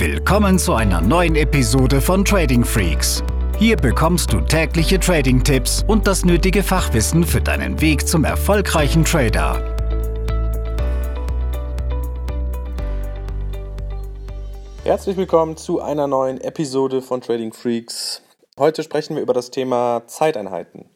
Willkommen zu einer neuen Episode von Trading Freaks. Hier bekommst du tägliche Trading-Tipps und das nötige Fachwissen für deinen Weg zum erfolgreichen Trader. Herzlich willkommen zu einer neuen Episode von Trading Freaks. Heute sprechen wir über das Thema Zeiteinheiten.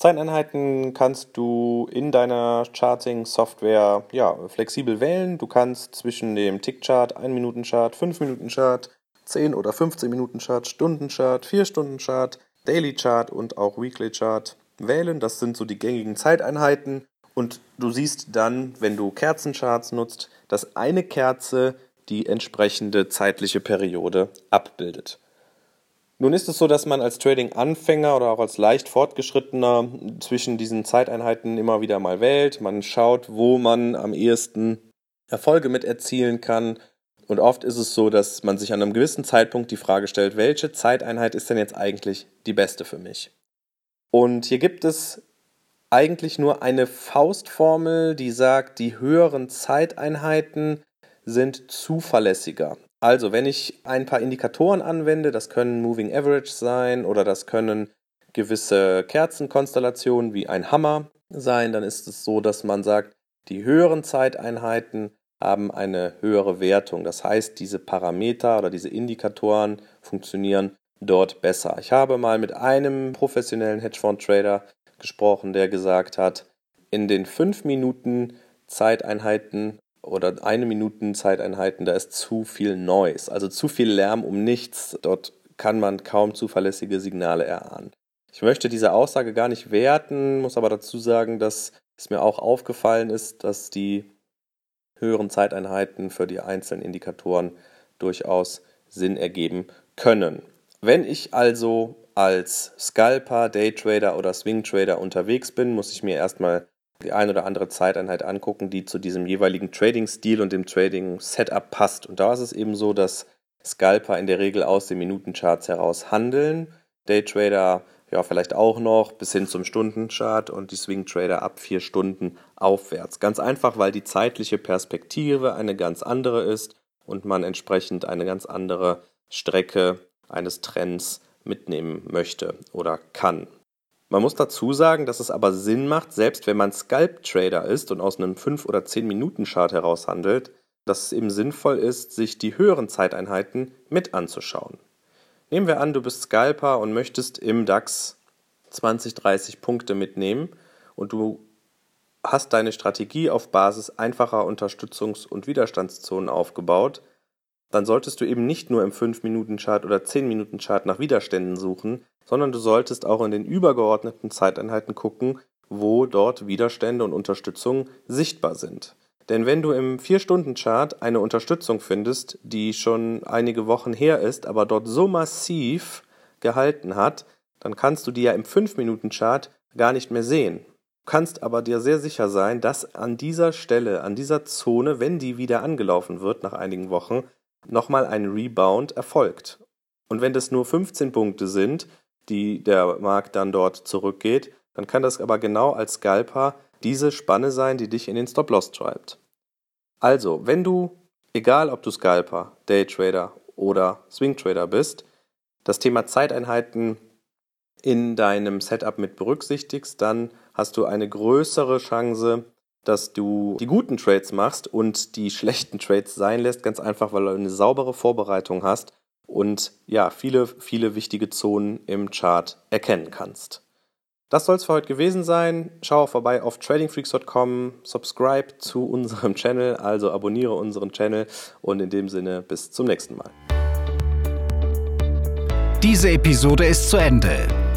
Zeiteinheiten kannst du in deiner Charting-Software ja, flexibel wählen. Du kannst zwischen dem Tick-Chart, 1-Minuten-Chart, 5-Minuten-Chart, 10 oder 15 Minuten Chart, Stunden-Chart, 4-Stunden-Chart, Daily-Chart und auch Weekly-Chart wählen. Das sind so die gängigen Zeiteinheiten. Und du siehst dann, wenn du Kerzencharts nutzt, dass eine Kerze die entsprechende zeitliche Periode abbildet. Nun ist es so, dass man als Trading-Anfänger oder auch als leicht fortgeschrittener zwischen diesen Zeiteinheiten immer wieder mal wählt. Man schaut, wo man am ehesten Erfolge mit erzielen kann. Und oft ist es so, dass man sich an einem gewissen Zeitpunkt die Frage stellt, welche Zeiteinheit ist denn jetzt eigentlich die beste für mich? Und hier gibt es eigentlich nur eine Faustformel, die sagt, die höheren Zeiteinheiten sind zuverlässiger. Also, wenn ich ein paar Indikatoren anwende, das können Moving Average sein oder das können gewisse Kerzenkonstellationen wie ein Hammer sein, dann ist es so, dass man sagt, die höheren Zeiteinheiten haben eine höhere Wertung. Das heißt, diese Parameter oder diese Indikatoren funktionieren dort besser. Ich habe mal mit einem professionellen Hedgefonds-Trader gesprochen, der gesagt hat, in den 5 Minuten Zeiteinheiten oder eine Minuten Zeiteinheiten, da ist zu viel Noise, also zu viel Lärm um nichts. Dort kann man kaum zuverlässige Signale erahnen. Ich möchte diese Aussage gar nicht werten, muss aber dazu sagen, dass es mir auch aufgefallen ist, dass die höheren Zeiteinheiten für die einzelnen Indikatoren durchaus Sinn ergeben können. Wenn ich also als Scalper, Daytrader oder Swingtrader unterwegs bin, muss ich mir erstmal die ein oder andere Zeiteinheit angucken, die zu diesem jeweiligen Trading-Stil und dem Trading-Setup passt. Und da ist es eben so, dass Scalper in der Regel aus den Minutencharts heraus handeln, Daytrader ja vielleicht auch noch bis hin zum Stundenchart und die Swing-Trader ab vier Stunden aufwärts. Ganz einfach, weil die zeitliche Perspektive eine ganz andere ist und man entsprechend eine ganz andere Strecke eines Trends mitnehmen möchte oder kann. Man muss dazu sagen, dass es aber Sinn macht, selbst wenn man Scalp-Trader ist und aus einem 5- oder 10-Minuten-Chart heraus handelt, dass es eben sinnvoll ist, sich die höheren Zeiteinheiten mit anzuschauen. Nehmen wir an, du bist Scalper und möchtest im DAX 20, 30 Punkte mitnehmen und du hast deine Strategie auf Basis einfacher Unterstützungs- und Widerstandszonen aufgebaut, dann solltest du eben nicht nur im 5-Minuten-Chart oder 10-Minuten-Chart nach Widerständen suchen, sondern du solltest auch in den übergeordneten Zeiteinheiten gucken, wo dort Widerstände und Unterstützung sichtbar sind. Denn wenn du im 4-Stunden-Chart eine Unterstützung findest, die schon einige Wochen her ist, aber dort so massiv gehalten hat, dann kannst du die ja im 5-Minuten-Chart gar nicht mehr sehen. Du kannst aber dir sehr sicher sein, dass an dieser Stelle, an dieser Zone, wenn die wieder angelaufen wird nach einigen Wochen, nochmal ein Rebound erfolgt. Und wenn das nur 15 Punkte sind, die der Markt dann dort zurückgeht, dann kann das aber genau als Scalper diese Spanne sein, die dich in den Stop-Loss treibt. Also, wenn du, egal ob du Scalper, Daytrader oder Swing-Trader bist, das Thema Zeiteinheiten in deinem Setup mit berücksichtigst, dann hast du eine größere Chance, dass du die guten Trades machst und die schlechten Trades sein lässt, ganz einfach, weil du eine saubere Vorbereitung hast und ja, viele, viele wichtige Zonen im Chart erkennen kannst. Das soll es für heute gewesen sein. Schau vorbei auf tradingfreaks.com, subscribe zu unserem Channel, also abonniere unseren Channel und in dem Sinne bis zum nächsten Mal. Diese Episode ist zu Ende.